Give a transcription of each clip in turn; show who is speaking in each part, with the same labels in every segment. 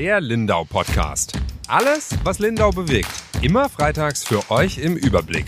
Speaker 1: Der Lindau Podcast. Alles, was Lindau bewegt. Immer freitags für euch im Überblick.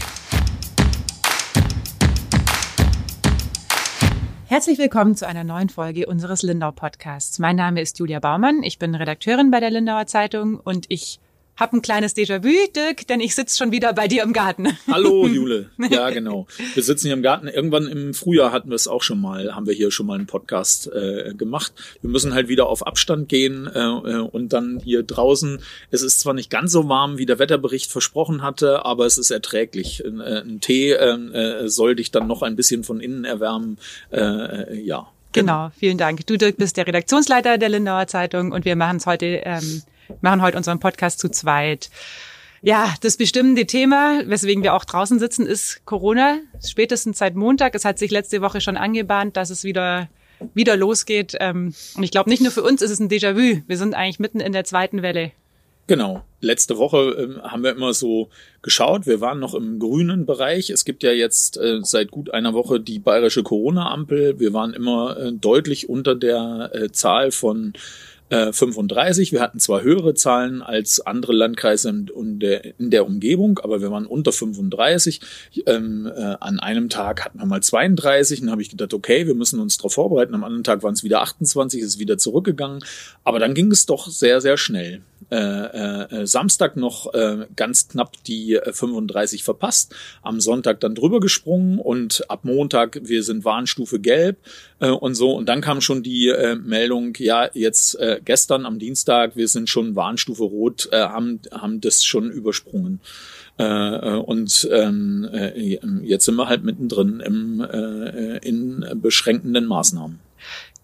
Speaker 2: Herzlich willkommen zu einer neuen Folge unseres Lindau Podcasts. Mein Name ist Julia Baumann, ich bin Redakteurin bei der Lindauer Zeitung und ich hab ein kleines Déjà-vu, Dirk, denn ich sitze schon wieder bei dir im Garten.
Speaker 3: Hallo, Jule. Ja, genau. Wir sitzen hier im Garten. Irgendwann im Frühjahr hatten wir es auch schon mal, haben wir hier schon mal einen Podcast äh, gemacht. Wir müssen halt wieder auf Abstand gehen äh, und dann hier draußen. Es ist zwar nicht ganz so warm, wie der Wetterbericht versprochen hatte, aber es ist erträglich. Ein, äh, ein Tee äh, soll dich dann noch ein bisschen von innen erwärmen. Äh, ja.
Speaker 2: Genau, vielen Dank. Du, Dirk, bist der Redaktionsleiter der Lindauer Zeitung und wir machen es heute ähm, machen heute unseren Podcast zu zweit. Ja, das bestimmende Thema, weswegen wir auch draußen sitzen, ist Corona. Spätestens seit Montag. Es hat sich letzte Woche schon angebahnt, dass es wieder wieder losgeht. Ähm, und ich glaube, nicht nur für uns ist es ein Déjà-vu. Wir sind eigentlich mitten in der zweiten Welle.
Speaker 3: Genau. Letzte Woche ähm, haben wir immer so geschaut. Wir waren noch im grünen Bereich. Es gibt ja jetzt äh, seit gut einer Woche die bayerische Corona-Ampel. Wir waren immer äh, deutlich unter der äh, Zahl von 35. Äh, wir hatten zwar höhere Zahlen als andere Landkreise in der, in der Umgebung, aber wir waren unter 35. Ähm, äh, an einem Tag hatten wir mal 32 und dann habe ich gedacht, okay, wir müssen uns darauf vorbereiten. Am anderen Tag waren es wieder 28, ist wieder zurückgegangen. Aber dann ging es doch sehr, sehr schnell. Äh, äh, Samstag noch äh, ganz knapp die 35 äh, verpasst, am Sonntag dann drüber gesprungen und ab Montag, wir sind Warnstufe gelb äh, und so. Und dann kam schon die äh, Meldung, ja, jetzt äh, gestern am Dienstag, wir sind schon Warnstufe Rot, äh, haben, haben das schon übersprungen. Äh, äh und ähm, äh, jetzt sind wir halt mittendrin im, äh, in beschränkenden Maßnahmen.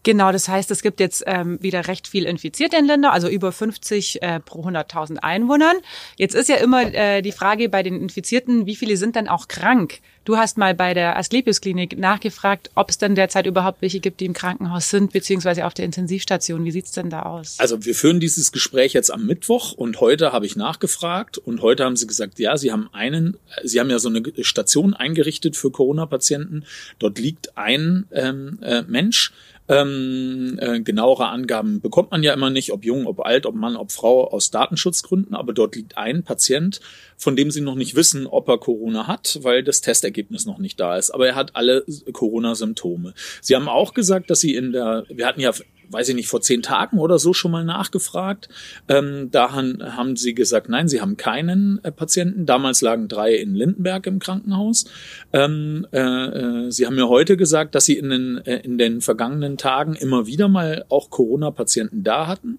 Speaker 2: Genau, das heißt, es gibt jetzt ähm, wieder recht viel Infizierte in Ländern, also über 50 äh, pro 100.000 Einwohnern. Jetzt ist ja immer äh, die Frage bei den Infizierten, wie viele sind denn auch krank? Du hast mal bei der Asklepios Klinik nachgefragt, ob es denn derzeit überhaupt welche gibt, die im Krankenhaus sind, beziehungsweise auf der Intensivstation. Wie sieht's denn da aus?
Speaker 3: Also wir führen dieses Gespräch jetzt am Mittwoch und heute habe ich nachgefragt und heute haben sie gesagt, ja, sie haben einen, sie haben ja so eine Station eingerichtet für Corona-Patienten. Dort liegt ein ähm, äh, Mensch, ähm, äh, genauere Angaben bekommt man ja immer nicht, ob jung, ob alt, ob Mann, ob Frau, aus Datenschutzgründen. Aber dort liegt ein Patient, von dem sie noch nicht wissen, ob er Corona hat, weil das Testergebnis noch nicht da ist. Aber er hat alle Corona-Symptome. Sie haben auch gesagt, dass sie in der, wir hatten ja weiß ich nicht, vor zehn Tagen oder so schon mal nachgefragt. Ähm, da han, haben sie gesagt, nein, sie haben keinen äh, Patienten. Damals lagen drei in Lindenberg im Krankenhaus. Ähm, äh, äh, sie haben mir heute gesagt, dass sie in den, äh, in den vergangenen Tagen immer wieder mal auch Corona-Patienten da hatten,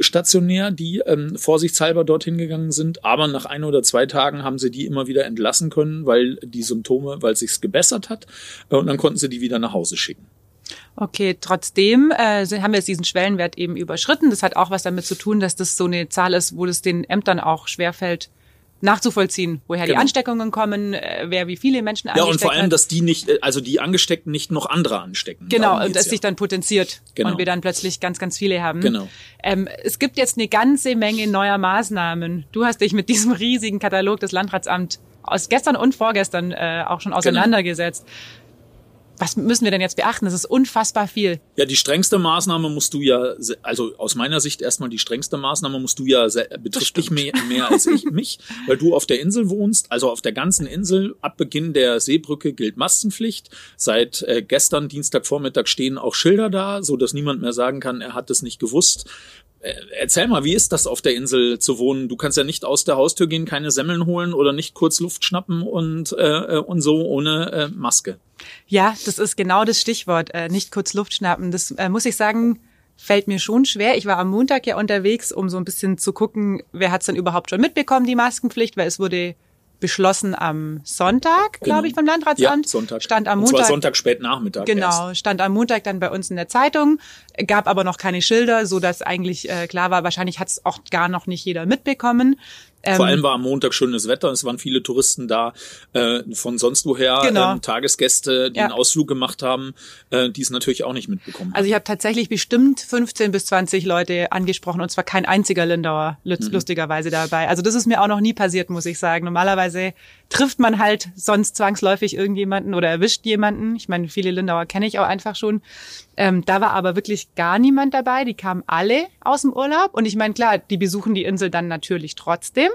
Speaker 3: stationär, die ähm, vorsichtshalber dorthin gegangen sind. Aber nach ein oder zwei Tagen haben sie die immer wieder entlassen können, weil die Symptome, weil sich's gebessert hat. Äh, und dann konnten sie die wieder nach Hause schicken.
Speaker 2: Okay, trotzdem äh, haben wir jetzt diesen Schwellenwert eben überschritten. Das hat auch was damit zu tun, dass das so eine Zahl ist, wo es den Ämtern auch schwerfällt, nachzuvollziehen, woher genau. die Ansteckungen kommen, äh, wer wie viele Menschen
Speaker 3: angesteckt Ja, und vor allem, dass die nicht, äh, also die Angesteckten nicht noch andere anstecken.
Speaker 2: Genau, und das ja. sich dann potenziert genau. und wir dann plötzlich ganz, ganz viele haben.
Speaker 3: Genau.
Speaker 2: Ähm, es gibt jetzt eine ganze Menge neuer Maßnahmen. Du hast dich mit diesem riesigen Katalog des Landratsamts aus gestern und vorgestern äh, auch schon genau. auseinandergesetzt. Genau was müssen wir denn jetzt beachten? Das ist unfassbar viel.
Speaker 3: Ja, die strengste Maßnahme musst du ja, also aus meiner Sicht erstmal die strengste Maßnahme musst du ja, betrifft dich mehr, mehr als ich, mich, weil du auf der Insel wohnst, also auf der ganzen Insel. Ab Beginn der Seebrücke gilt Maskenpflicht. Seit äh, gestern, Dienstagvormittag, stehen auch Schilder da, so dass niemand mehr sagen kann, er hat es nicht gewusst. Äh, erzähl mal, wie ist das auf der Insel zu wohnen? Du kannst ja nicht aus der Haustür gehen, keine Semmeln holen oder nicht kurz Luft schnappen und, äh, und so ohne äh, Maske.
Speaker 2: Ja, das ist genau das Stichwort, äh, nicht kurz Luft schnappen. Das äh, muss ich sagen, fällt mir schon schwer. Ich war am Montag ja unterwegs, um so ein bisschen zu gucken, wer hat's denn überhaupt schon mitbekommen, die Maskenpflicht, weil es wurde beschlossen am Sonntag, genau. glaube ich, vom Landratsamt.
Speaker 3: Ja, Sonntag.
Speaker 2: Stand am Montag.
Speaker 3: Und zwar Sonntag spät Nachmittag.
Speaker 2: Genau, erst. stand am Montag dann bei uns in der Zeitung, gab aber noch keine Schilder, so dass eigentlich äh, klar war, wahrscheinlich hat es auch gar noch nicht jeder mitbekommen.
Speaker 3: Ähm, Vor allem war am Montag schönes Wetter, es waren viele Touristen da äh, von sonst woher, genau. ähm, Tagesgäste, die ja. einen Ausflug gemacht haben, äh, die es natürlich auch nicht mitbekommen
Speaker 2: Also ich habe tatsächlich bestimmt 15 bis 20 Leute angesprochen und zwar kein einziger Lindauer mhm. lustigerweise dabei. Also das ist mir auch noch nie passiert, muss ich sagen. Normalerweise trifft man halt sonst zwangsläufig irgendjemanden oder erwischt jemanden. Ich meine, viele Lindauer kenne ich auch einfach schon. Ähm, da war aber wirklich gar niemand dabei. Die kamen alle aus dem Urlaub. Und ich meine, klar, die besuchen die Insel dann natürlich trotzdem.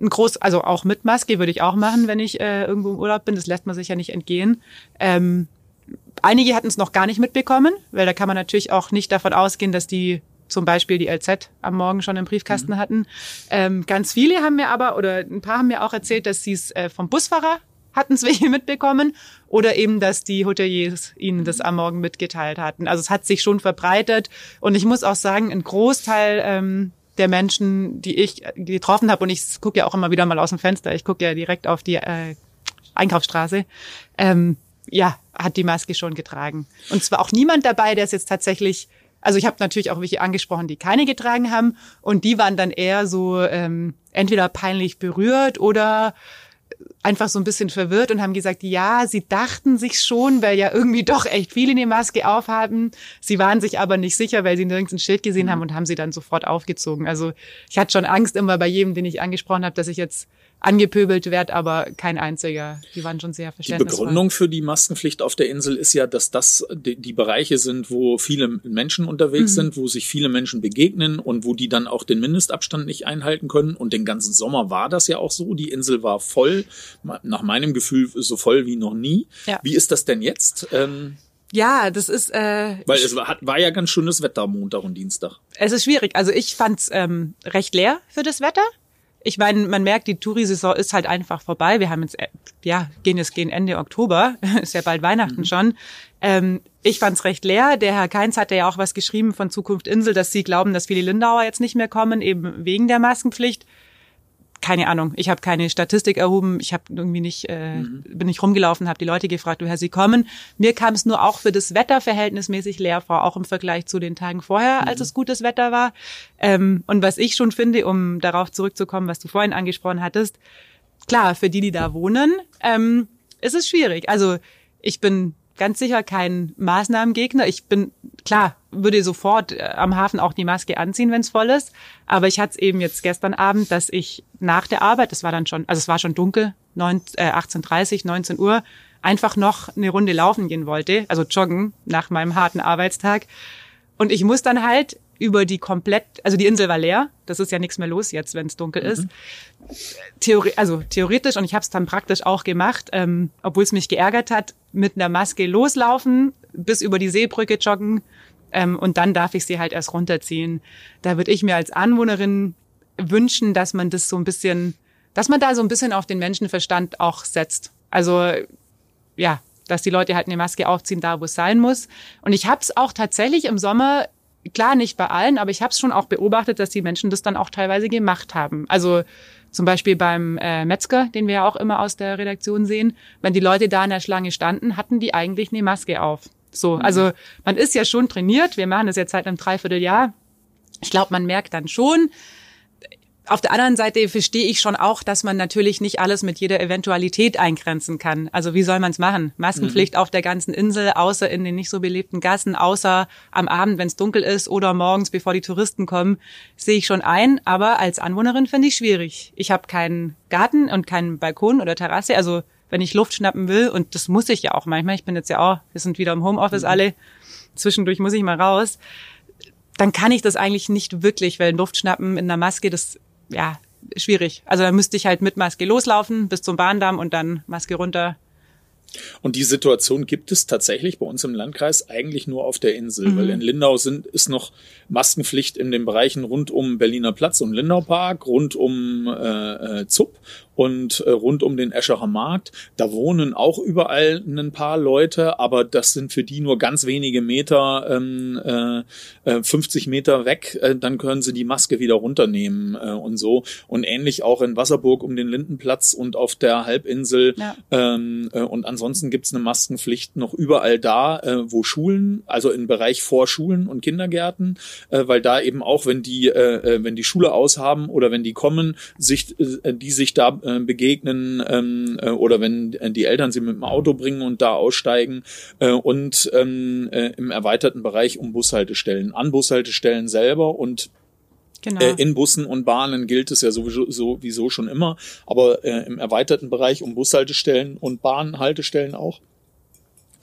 Speaker 2: Ein groß, also auch mit Maske würde ich auch machen, wenn ich äh, irgendwo im Urlaub bin. Das lässt man sich ja nicht entgehen. Ähm, einige hatten es noch gar nicht mitbekommen, weil da kann man natürlich auch nicht davon ausgehen, dass die zum Beispiel die LZ am Morgen schon im Briefkasten mhm. hatten. Ähm, ganz viele haben mir aber, oder ein paar haben mir auch erzählt, dass sie es äh, vom Busfahrer hatten es welche mitbekommen oder eben, dass die Hoteliers ihnen das am Morgen mitgeteilt hatten. Also es hat sich schon verbreitet und ich muss auch sagen, ein Großteil ähm, der Menschen, die ich getroffen habe und ich gucke ja auch immer wieder mal aus dem Fenster, ich gucke ja direkt auf die äh, Einkaufsstraße, ähm, ja, hat die Maske schon getragen. Und zwar auch niemand dabei, der es jetzt tatsächlich also ich habe natürlich auch welche angesprochen, die keine getragen haben und die waren dann eher so ähm, entweder peinlich berührt oder einfach so ein bisschen verwirrt und haben gesagt, ja, sie dachten sich schon, weil ja irgendwie doch echt viele eine Maske aufhaben. Sie waren sich aber nicht sicher, weil sie nirgends ein Schild gesehen mhm. haben und haben sie dann sofort aufgezogen. Also ich hatte schon Angst immer bei jedem, den ich angesprochen habe, dass ich jetzt angepöbelt wird, aber kein einziger. Die waren schon sehr verständnisvoll.
Speaker 3: Die Begründung für die Maskenpflicht auf der Insel ist ja, dass das die, die Bereiche sind, wo viele Menschen unterwegs mhm. sind, wo sich viele Menschen begegnen und wo die dann auch den Mindestabstand nicht einhalten können. Und den ganzen Sommer war das ja auch so. Die Insel war voll, nach meinem Gefühl so voll wie noch nie. Ja. Wie ist das denn jetzt? Ähm
Speaker 2: ja, das ist. Äh,
Speaker 3: Weil es war, war ja ganz schönes Wetter Montag und Dienstag.
Speaker 2: Es ist schwierig. Also ich fand's ähm, recht leer für das Wetter ich meine, man merkt, die Tourisaison ist halt einfach vorbei. Wir haben jetzt, äh, ja, gehen jetzt gehen Ende Oktober, ist ja bald Weihnachten mhm. schon. Ähm, ich fand's recht leer. Der Herr Keins hatte ja auch was geschrieben von Zukunft Insel, dass sie glauben, dass viele Lindauer jetzt nicht mehr kommen, eben wegen der Maskenpflicht keine Ahnung, ich habe keine Statistik erhoben, ich habe irgendwie nicht, äh, mhm. bin nicht rumgelaufen, habe die Leute gefragt, woher sie kommen. Mir kam es nur auch für das Wetter verhältnismäßig leer vor, auch im Vergleich zu den Tagen vorher, mhm. als es gutes Wetter war. Ähm, und was ich schon finde, um darauf zurückzukommen, was du vorhin angesprochen hattest, klar, für die, die da wohnen, ähm, ist es schwierig. Also ich bin ganz sicher kein Maßnahmengegner. Ich bin, klar, würde sofort äh, am Hafen auch die Maske anziehen, wenn es voll ist. Aber ich hatte es eben jetzt gestern Abend, dass ich nach der Arbeit, das war dann schon, also es war schon dunkel, 9, äh, 18.30, 19 Uhr, einfach noch eine Runde laufen gehen wollte, also joggen nach meinem harten Arbeitstag. Und ich muss dann halt über die komplett, also die Insel war leer, das ist ja nichts mehr los jetzt, wenn es dunkel mhm. ist. Theori also theoretisch, und ich habe es dann praktisch auch gemacht, ähm, obwohl es mich geärgert hat, mit einer Maske loslaufen, bis über die Seebrücke joggen ähm, und dann darf ich sie halt erst runterziehen. Da würde ich mir als Anwohnerin wünschen, dass man das so ein bisschen, dass man da so ein bisschen auf den Menschenverstand auch setzt. Also ja, dass die Leute halt eine Maske aufziehen, da wo es sein muss. Und ich habe es auch tatsächlich im Sommer klar nicht bei allen, aber ich habe es schon auch beobachtet, dass die Menschen das dann auch teilweise gemacht haben. Also zum Beispiel beim äh, Metzger, den wir ja auch immer aus der Redaktion sehen, wenn die Leute da in der Schlange standen, hatten die eigentlich eine Maske auf. So, mhm. also man ist ja schon trainiert. Wir machen das jetzt seit einem Dreivierteljahr. Ich glaube, man merkt dann schon, auf der anderen Seite verstehe ich schon auch, dass man natürlich nicht alles mit jeder Eventualität eingrenzen kann. Also wie soll man es machen? Maskenpflicht mhm. auf der ganzen Insel, außer in den nicht so belebten Gassen, außer am Abend, wenn es dunkel ist oder morgens, bevor die Touristen kommen, sehe ich schon ein. Aber als Anwohnerin finde ich schwierig. Ich habe keinen Garten und keinen Balkon oder Terrasse. Also wenn ich Luft schnappen will, und das muss ich ja auch manchmal, ich bin jetzt ja auch, wir sind wieder im Homeoffice mhm. alle, zwischendurch muss ich mal raus, dann kann ich das eigentlich nicht wirklich, weil Luft schnappen in einer Maske, das ja, schwierig. Also da müsste ich halt mit Maske loslaufen bis zum Bahndamm und dann Maske runter.
Speaker 3: Und die Situation gibt es tatsächlich bei uns im Landkreis eigentlich nur auf der Insel, mhm. weil in Lindau sind, ist noch Maskenpflicht in den Bereichen rund um Berliner Platz und Lindau Park, rund um äh, äh ZUP und äh, rund um den Escherer Markt. Da wohnen auch überall ein paar Leute, aber das sind für die nur ganz wenige Meter, ähm, äh, 50 äh, Meter weg. Äh, dann können sie die Maske wieder runternehmen äh, und so. Und ähnlich auch in Wasserburg um den Lindenplatz und auf der Halbinsel ja. ähm, äh, und an ansonsten gibt's eine Maskenpflicht noch überall da, äh, wo Schulen, also im Bereich vor Schulen und Kindergärten, äh, weil da eben auch, wenn die, äh, äh wenn die Schule aushaben oder wenn die kommen, sich, äh, die sich da äh, begegnen ähm, äh, oder wenn die Eltern sie mit dem Auto bringen und da aussteigen äh, und ähm, äh, im erweiterten Bereich um Bushaltestellen, an Bushaltestellen selber und Genau. Äh, in Bussen und Bahnen gilt es ja sowieso, sowieso schon immer, aber äh, im erweiterten Bereich um Bushaltestellen und Bahnhaltestellen auch.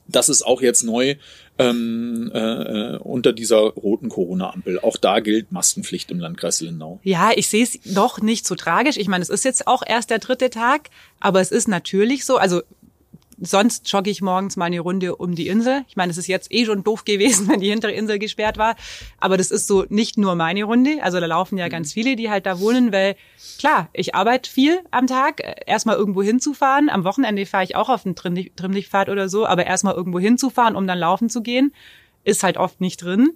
Speaker 3: Das ist auch jetzt neu ähm, äh, unter dieser roten Corona-Ampel. Auch da gilt Maskenpflicht im Landkreis Lindau.
Speaker 2: Ja, ich sehe es doch nicht so tragisch. Ich meine, es ist jetzt auch erst der dritte Tag, aber es ist natürlich so. Also sonst jogge ich morgens mal eine Runde um die Insel. Ich meine, es ist jetzt eh schon doof gewesen, wenn die hintere Insel gesperrt war. Aber das ist so nicht nur meine Runde. Also da laufen ja ganz viele, die halt da wohnen, weil klar, ich arbeite viel am Tag. Erstmal irgendwo hinzufahren. Am Wochenende fahre ich auch auf einen Trimmlichtfahrt oder so. Aber erstmal irgendwo hinzufahren, um dann laufen zu gehen, ist halt oft nicht drin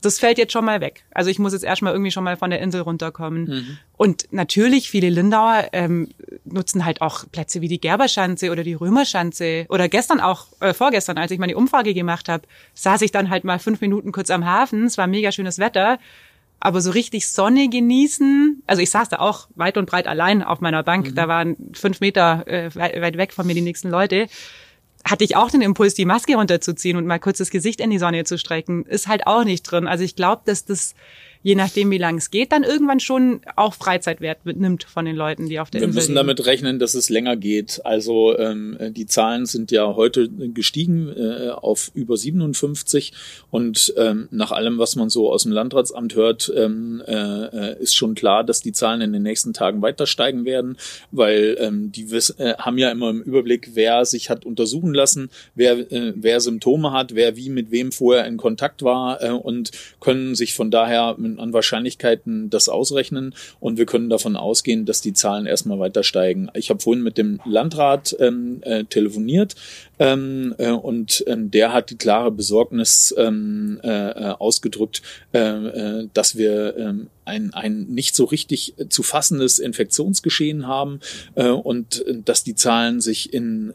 Speaker 2: das fällt jetzt schon mal weg. Also ich muss jetzt erstmal irgendwie schon mal von der Insel runterkommen. Mhm. Und natürlich, viele Lindauer ähm, nutzen halt auch Plätze wie die Gerberschanze oder die Römerschanze. Oder gestern auch, äh, vorgestern, als ich meine Umfrage gemacht habe, saß ich dann halt mal fünf Minuten kurz am Hafen. Es war mega schönes Wetter. Aber so richtig Sonne genießen, also ich saß da auch weit und breit allein auf meiner Bank, mhm. da waren fünf Meter äh, weit weg von mir die nächsten Leute hatte ich auch den Impuls, die Maske runterzuziehen und mal kurz das Gesicht in die Sonne zu strecken. Ist halt auch nicht drin. Also ich glaube, dass das je nachdem, wie lange es geht, dann irgendwann schon auch Freizeitwert nimmt von den Leuten, die auf der
Speaker 3: Wir
Speaker 2: Insel
Speaker 3: müssen
Speaker 2: leben.
Speaker 3: damit rechnen, dass es länger geht. Also ähm, die Zahlen sind ja heute gestiegen äh, auf über 57 und ähm, nach allem, was man so aus dem Landratsamt hört, ähm, äh, ist schon klar, dass die Zahlen in den nächsten Tagen weiter steigen werden, weil ähm, die äh, haben ja immer im Überblick, wer sich hat untersuchen lassen, wer, äh, wer Symptome hat, wer wie mit wem vorher in Kontakt war äh, und können sich von daher an Wahrscheinlichkeiten das ausrechnen und wir können davon ausgehen, dass die Zahlen erstmal weiter steigen. Ich habe vorhin mit dem Landrat ähm, äh, telefoniert ähm, äh, und ähm, der hat die klare Besorgnis ähm, äh, äh ausgedrückt, äh, äh, dass wir äh, ein, ein nicht so richtig zu fassendes Infektionsgeschehen haben äh, und äh, dass die Zahlen sich in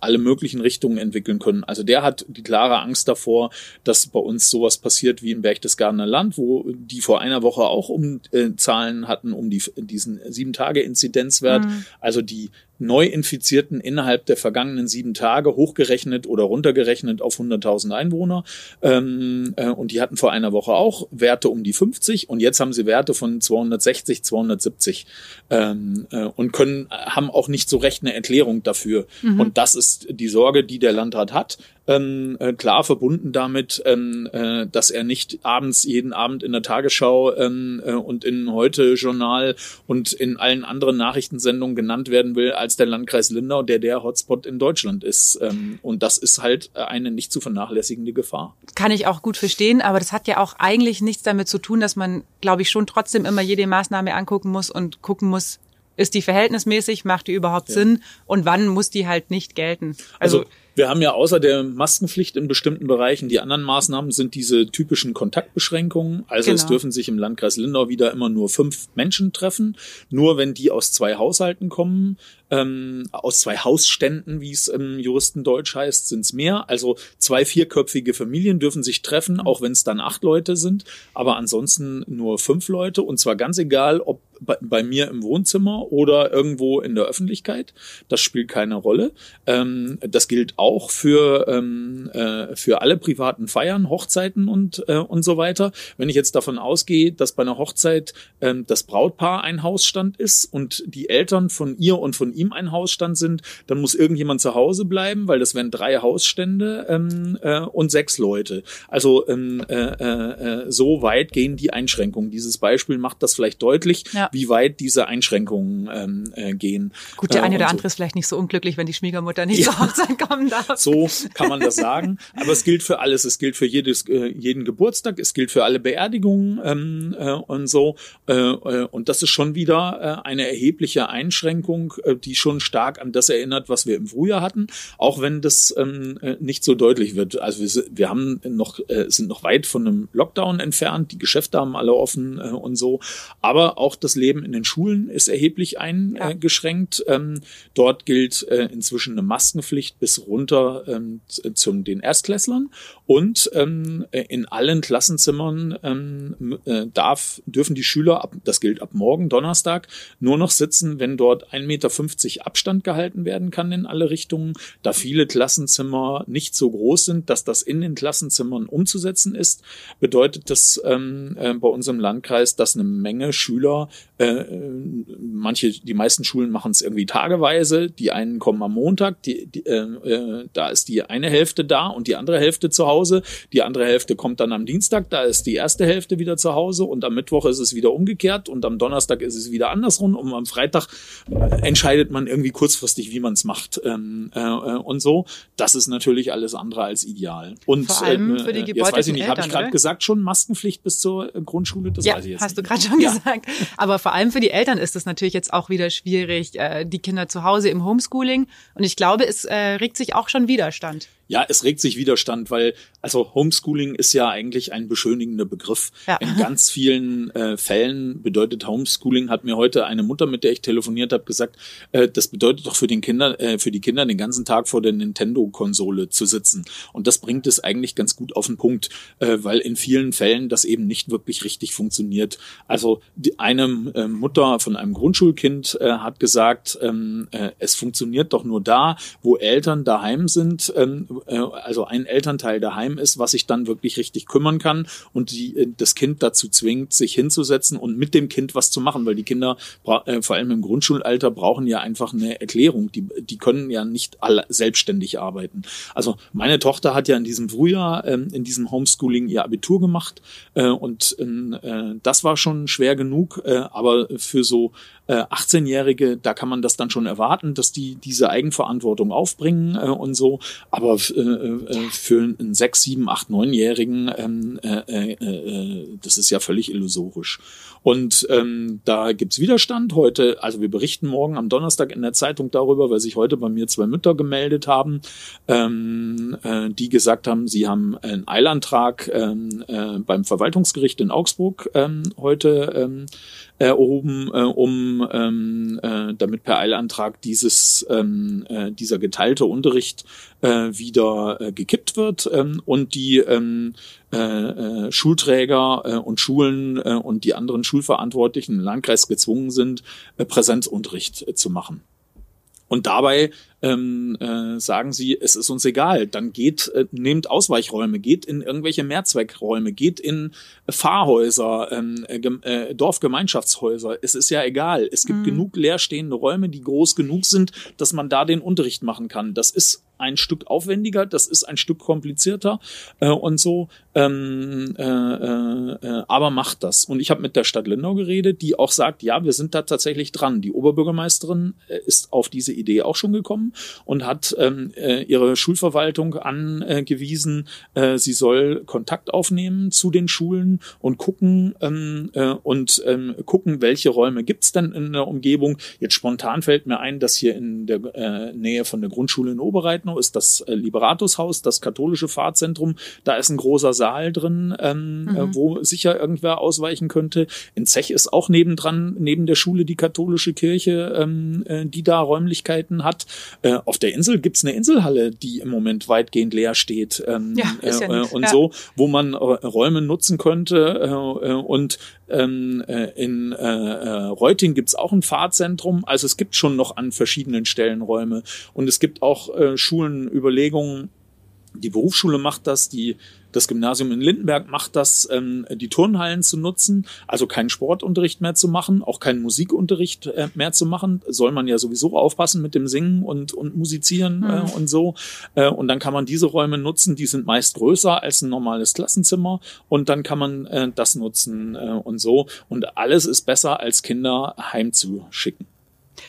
Speaker 3: alle möglichen Richtungen entwickeln können. Also der hat die klare Angst davor, dass bei uns sowas passiert wie im Berchtesgadener Land, wo die vor einer Woche auch um äh, Zahlen hatten, um die, diesen sieben Tage Inzidenzwert, mhm. also die Neuinfizierten innerhalb der vergangenen sieben Tage hochgerechnet oder runtergerechnet auf 100.000 Einwohner. Ähm, äh, und die hatten vor einer Woche auch Werte um die 50 und jetzt haben sie Werte von 260, 270 ähm, äh, und können haben auch nicht so recht eine Erklärung dafür. Mhm. Und das ist die Sorge, die der Landrat hat ähm, äh, klar verbunden damit, ähm, äh, dass er nicht abends jeden Abend in der Tagesschau ähm, äh, und in heute Journal und in allen anderen Nachrichtensendungen genannt werden will als der Landkreis Lindau, der der Hotspot in Deutschland ist. Ähm, und das ist halt eine nicht zu vernachlässigende Gefahr.
Speaker 2: Kann ich auch gut verstehen, aber das hat ja auch eigentlich nichts damit zu tun, dass man, glaube ich, schon trotzdem immer jede Maßnahme angucken muss und gucken muss, ist die verhältnismäßig, macht die überhaupt ja. Sinn und wann muss die halt nicht gelten?
Speaker 3: Also, also wir haben ja außer der Maskenpflicht in bestimmten Bereichen, die anderen Maßnahmen sind diese typischen Kontaktbeschränkungen. Also genau. es dürfen sich im Landkreis Lindau wieder immer nur fünf Menschen treffen. Nur wenn die aus zwei Haushalten kommen, ähm, aus zwei Hausständen, wie es im Juristendeutsch heißt, sind es mehr. Also zwei vierköpfige Familien dürfen sich treffen, auch wenn es dann acht Leute sind. Aber ansonsten nur fünf Leute. Und zwar ganz egal, ob bei, bei mir im Wohnzimmer oder irgendwo in der Öffentlichkeit. Das spielt keine Rolle. Ähm, das gilt auch für, ähm, äh, für alle privaten Feiern, Hochzeiten und, äh, und so weiter. Wenn ich jetzt davon ausgehe, dass bei einer Hochzeit ähm, das Brautpaar ein Hausstand ist und die Eltern von ihr und von ihm ein Hausstand sind, dann muss irgendjemand zu Hause bleiben, weil das wären drei Hausstände ähm, äh, und sechs Leute. Also ähm, äh, äh, so weit gehen die Einschränkungen. Dieses Beispiel macht das vielleicht deutlich, ja. Wie weit diese Einschränkungen ähm, äh, gehen.
Speaker 2: Gut, der eine äh, oder so. andere ist vielleicht nicht so unglücklich, wenn die Schwiegermutter nicht ja. zur Hochzeit kommen darf.
Speaker 3: So kann man das sagen. Aber es gilt für alles. Es gilt für jedes, äh, jeden Geburtstag. Es gilt für alle Beerdigungen ähm, äh, und so. Äh, äh, und das ist schon wieder äh, eine erhebliche Einschränkung, äh, die schon stark an das erinnert, was wir im Frühjahr hatten. Auch wenn das ähm, äh, nicht so deutlich wird. Also wir, wir haben noch, äh, sind noch weit von einem Lockdown entfernt. Die Geschäfte haben alle offen äh, und so. Aber auch das Leben in den Schulen ist erheblich eingeschränkt. Ja. Ähm, dort gilt äh, inzwischen eine Maskenpflicht bis runter ähm, zu den Erstklässlern. Und ähm, in allen Klassenzimmern ähm, äh, darf, dürfen die Schüler, ab, das gilt ab morgen, Donnerstag, nur noch sitzen, wenn dort 1,50 Meter Abstand gehalten werden kann in alle Richtungen. Da viele Klassenzimmer nicht so groß sind, dass das in den Klassenzimmern umzusetzen ist, bedeutet das ähm, äh, bei unserem Landkreis, dass eine Menge Schüler, äh, manche, die meisten Schulen machen es irgendwie tageweise, die einen kommen am Montag, die, die, äh, äh, da ist die eine Hälfte da und die andere Hälfte zu Hause, die andere Hälfte kommt dann am Dienstag, da ist die erste Hälfte wieder zu Hause und am Mittwoch ist es wieder umgekehrt und am Donnerstag ist es wieder andersrum und am Freitag äh, entscheidet man irgendwie kurzfristig, wie man es macht ähm, äh, und so. Das ist natürlich alles andere als ideal. Und
Speaker 2: Vor allem für die
Speaker 3: jetzt weiß ich nicht, habe ich gerade gesagt schon Maskenpflicht bis zur Grundschule?
Speaker 2: Das ja, weiß ich jetzt hast nicht. du gerade schon ja. gesagt. Aber vor allem für die Eltern ist es natürlich jetzt auch wieder schwierig, äh, die Kinder zu Hause im Homeschooling. Und ich glaube, es äh, regt sich auch schon Widerstand.
Speaker 3: Ja, es regt sich Widerstand, weil also Homeschooling ist ja eigentlich ein beschönigender Begriff. Ja. In ganz vielen äh, Fällen bedeutet Homeschooling, hat mir heute eine Mutter, mit der ich telefoniert habe, gesagt, äh, das bedeutet doch für den Kinder, äh, für die Kinder den ganzen Tag vor der Nintendo-Konsole zu sitzen. Und das bringt es eigentlich ganz gut auf den Punkt, äh, weil in vielen Fällen das eben nicht wirklich richtig funktioniert. Also die, eine äh, Mutter von einem Grundschulkind äh, hat gesagt, ähm, äh, es funktioniert doch nur da, wo Eltern daheim sind, ähm, äh, also ein Elternteil daheim ist, was sich dann wirklich richtig kümmern kann und die, äh, das Kind dazu zwingt, sich hinzusetzen und mit dem Kind was zu machen, weil die Kinder äh, vor allem im Grundschulalter brauchen ja einfach eine Erklärung. Die, die können ja nicht alle selbstständig arbeiten. Also meine Tochter hat ja in diesem Frühjahr ähm, in diesem Homeschooling ihr Abitur gemacht äh, und äh, das war schon schwer genug, äh, aber für so äh, 18-Jährige, da kann man das dann schon erwarten, dass die diese Eigenverantwortung aufbringen äh, und so. Aber äh, äh, für einen 6, 7, 8, 9-Jährigen, ähm, äh, äh, äh, das ist ja völlig illusorisch. Und ähm, da gibt's Widerstand heute. Also wir berichten morgen am Donnerstag in der Zeitung darüber, weil sich heute bei mir zwei Mütter gemeldet haben, ähm, äh, die gesagt haben, sie haben einen Eilantrag ähm, äh, beim Verwaltungsgericht in Augsburg ähm, heute ähm, erhoben, äh, um ähm, äh, damit per Eilantrag dieses ähm, äh, dieser geteilte Unterricht äh, wieder äh, gekippt wird ähm, und die ähm, äh, äh, Schulträger äh, und Schulen äh, und die anderen Schulverantwortlichen im Landkreis gezwungen sind, äh, Präsenzunterricht äh, zu machen. Und dabei ähm, äh, sagen sie, es ist uns egal, dann geht, äh, nehmt Ausweichräume, geht in irgendwelche Mehrzweckräume, geht in Fahrhäuser, ähm, äh, äh, Dorfgemeinschaftshäuser. Es ist ja egal. Es gibt mhm. genug leerstehende Räume, die groß genug sind, dass man da den Unterricht machen kann. Das ist ein Stück aufwendiger, das ist ein Stück komplizierter äh, und so, ähm, äh, äh, äh aber macht das. Und ich habe mit der Stadt Lindau geredet, die auch sagt, ja, wir sind da tatsächlich dran. Die Oberbürgermeisterin äh, ist auf diese Idee auch schon gekommen und hat ähm, äh, ihre Schulverwaltung angewiesen, sie soll Kontakt aufnehmen zu den Schulen und gucken ähm, äh, und ähm, gucken, welche Räume gibt's denn in der Umgebung. Jetzt spontan fällt mir ein, dass hier in der äh, Nähe von der Grundschule in Oberreitnow ist das äh, Liberatushaus, das katholische Fahrzentrum. Da ist ein großer Saal drin, ähm, mhm. äh, wo sicher irgendwer ausweichen könnte. In Zech ist auch nebendran, neben der Schule die katholische Kirche, ähm, äh, die da Räumlichkeiten hat. Äh, auf der Insel gibt's eine Inselhalle, die im Moment weitgehend leer steht ähm, ja, äh, ja und ja. so, wo man äh, Räume nutzen könnte. Äh, äh, und ähm, äh, in äh, äh, Reuting gibt's auch ein Fahrzentrum. Also es gibt schon noch an verschiedenen Stellen Räume. Und es gibt auch äh, Schulenüberlegungen, die Berufsschule macht das, die das Gymnasium in Lindenberg macht das, ähm, die Turnhallen zu nutzen, also keinen Sportunterricht mehr zu machen, auch keinen Musikunterricht äh, mehr zu machen. Soll man ja sowieso aufpassen mit dem Singen und, und Musizieren äh, mhm. und so. Äh, und dann kann man diese Räume nutzen, die sind meist größer als ein normales Klassenzimmer und dann kann man äh, das nutzen äh, und so. Und alles ist besser, als Kinder heimzuschicken.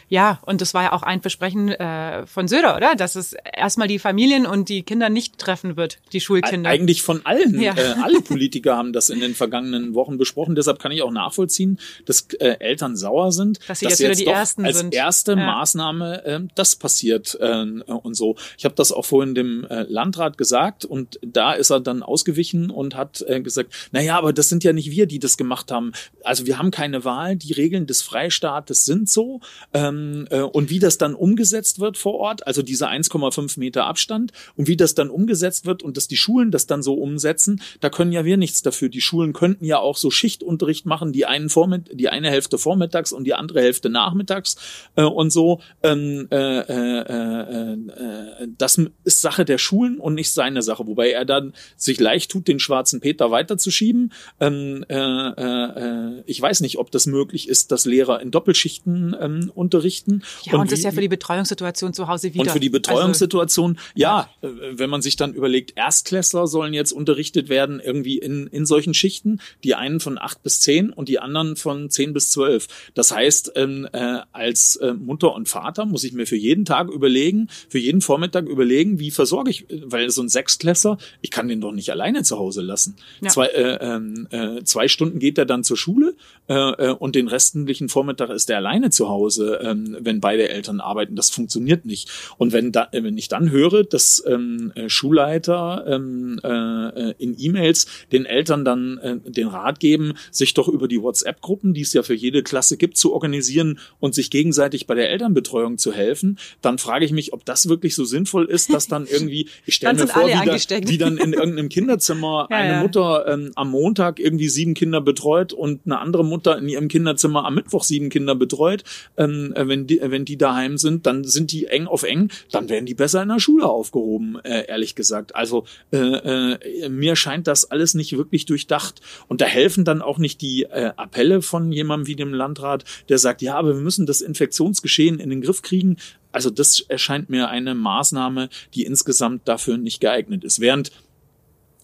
Speaker 2: Ja, und das war ja auch ein Versprechen äh, von Söder, oder? Dass es erstmal die Familien und die Kinder nicht treffen wird, die Schulkinder.
Speaker 3: Eigentlich von allen. Ja. Äh, alle Politiker haben das in den vergangenen Wochen besprochen. Deshalb kann ich auch nachvollziehen, dass äh, Eltern sauer sind,
Speaker 2: dass sie
Speaker 3: dass
Speaker 2: jetzt, wieder die Ersten
Speaker 3: als
Speaker 2: sind.
Speaker 3: erste ja. Maßnahme äh, das passiert äh, und so. Ich habe das auch vorhin dem äh, Landrat gesagt und da ist er dann ausgewichen und hat äh, gesagt, na ja, aber das sind ja nicht wir, die das gemacht haben. Also wir haben keine Wahl. Die Regeln des Freistaates sind so. Ähm, äh, und wie das dann umgesetzt wird vor Ort, also dieser 1,5 Meter Abstand und wie das dann umgesetzt wird und dass die Schulen das dann so umsetzen, da können ja wir nichts dafür. Die Schulen könnten ja auch so Schichtunterricht machen, die einen Vormitt die eine Hälfte vormittags und die andere Hälfte nachmittags äh, und so. Ähm, äh, äh, äh, äh, das ist Sache der Schulen und nicht seine Sache, wobei er dann sich leicht tut, den schwarzen Peter weiterzuschieben. Ähm, äh, äh, ich weiß nicht, ob das möglich ist, dass Lehrer in Doppelschichten ähm, unterrichten.
Speaker 2: Ja, und, und das ist ja für die Betreuungssituation zu Hause wieder.
Speaker 3: Und für die Betreuungssituation, also, ja, ja, äh, wenn man sich dann überlegt, Erstklässler sollen jetzt unterrichtet werden irgendwie in, in solchen Schichten, die einen von acht bis zehn und die anderen von zehn bis zwölf. Das heißt, ähm, äh, als äh, Mutter und Vater muss ich mir für jeden Tag überlegen, für jeden Vormittag überlegen, wie versorge ich, weil so ein Sechstklässler, ich kann den doch nicht alleine zu Hause lassen. Ja. Zwei, äh, ähm, äh, zwei Stunden geht er dann zur Schule äh, äh, und den restlichen Vormittag ist er alleine zu Hause, ähm, wenn beide Eltern arbeiten. Das funktioniert nicht. Und wenn, da, äh, wenn ich dann höre, dass ähm, äh, Schulleiter ähm, äh, in E-Mails den Eltern dann äh, den Rat geben, sich doch über die WhatsApp-Gruppen, die es ja für jede Klasse gibt, zu organisieren und sich gegenseitig bei der Elternbetreuung zu helfen, dann frage ich mich, ob das wirklich so sinnvoll ist, dass dann irgendwie, ich stelle mir vor, wie, da, wie dann in irgendeinem Kinderzimmer ja, eine ja. Mutter ähm, am Montag irgendwie sieben Kinder betreut und eine andere Mutter in ihrem Kinderzimmer am Mittwoch sieben Kinder betreut. Ähm, äh, wenn, die, äh, wenn die daheim sind, dann sind die eng auf eng, dann werden die besser in der Schule aufgehoben, äh, ehrlich gesagt. Also äh, äh, mir scheint das alles nicht wirklich durchdacht. Und da helfen dann auch nicht die äh, Appelle von jemandem wie dem Landrat, der sagt, ja, aber wir müssen das Infektionsgeschehen in den Griff kriegen. Also das erscheint mir eine Maßnahme, die insgesamt dafür nicht geeignet ist. Während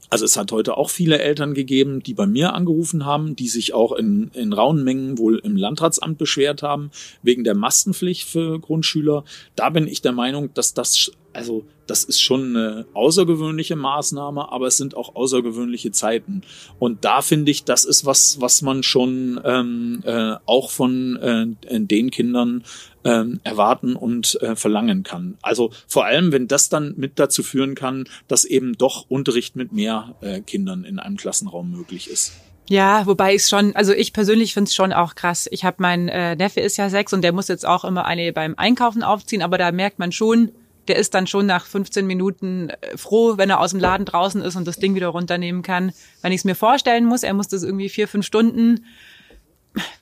Speaker 3: also es hat heute auch viele Eltern gegeben, die bei mir angerufen haben, die sich auch in, in rauen Mengen wohl im Landratsamt beschwert haben, wegen der Maskenpflicht für Grundschüler. Da bin ich der Meinung, dass das, also das ist schon eine außergewöhnliche Maßnahme, aber es sind auch außergewöhnliche Zeiten. Und da finde ich, das ist was, was man schon ähm, äh, auch von äh, den Kindern ähm, erwarten und äh, verlangen kann. Also vor allem, wenn das dann mit dazu führen kann, dass eben doch Unterricht mit mehr äh, Kindern in einem Klassenraum möglich ist.
Speaker 2: Ja, wobei ich schon, also ich persönlich finde es schon auch krass. Ich habe mein äh, Neffe ist ja sechs und der muss jetzt auch immer eine beim Einkaufen aufziehen, aber da merkt man schon, der ist dann schon nach 15 Minuten äh, froh, wenn er aus dem Laden draußen ist und das Ding wieder runternehmen kann. Wenn ich es mir vorstellen muss, er muss das irgendwie vier, fünf Stunden,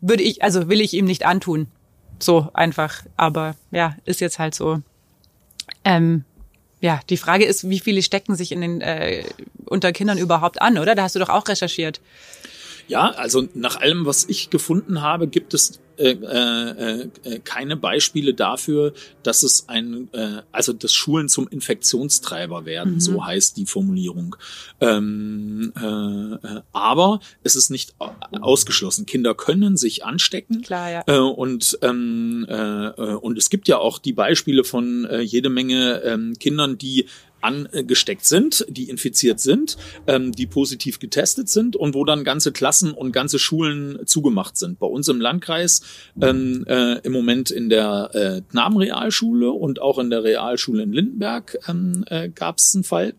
Speaker 2: würde ich, also will ich ihm nicht antun. So einfach. Aber ja, ist jetzt halt so. Ähm, ja, die Frage ist, wie viele stecken sich in den äh, unter Kindern überhaupt an, oder? Da hast du doch auch recherchiert.
Speaker 3: Ja, also nach allem, was ich gefunden habe, gibt es äh, äh, äh, keine Beispiele dafür, dass es ein, äh, also dass Schulen zum Infektionstreiber werden, mhm. so heißt die Formulierung. Ähm, äh, aber es ist nicht ausgeschlossen. Kinder können sich anstecken.
Speaker 2: Klar, ja.
Speaker 3: Äh, und, ähm, äh, und es gibt ja auch die Beispiele von äh, jede Menge ähm, Kindern, die angesteckt sind, die infiziert sind, ähm, die positiv getestet sind und wo dann ganze Klassen und ganze Schulen zugemacht sind. Bei uns im Landkreis ähm, äh, im Moment in der äh, Knabenrealschule und auch in der Realschule in Lindenberg ähm, äh, gab es einen Fall.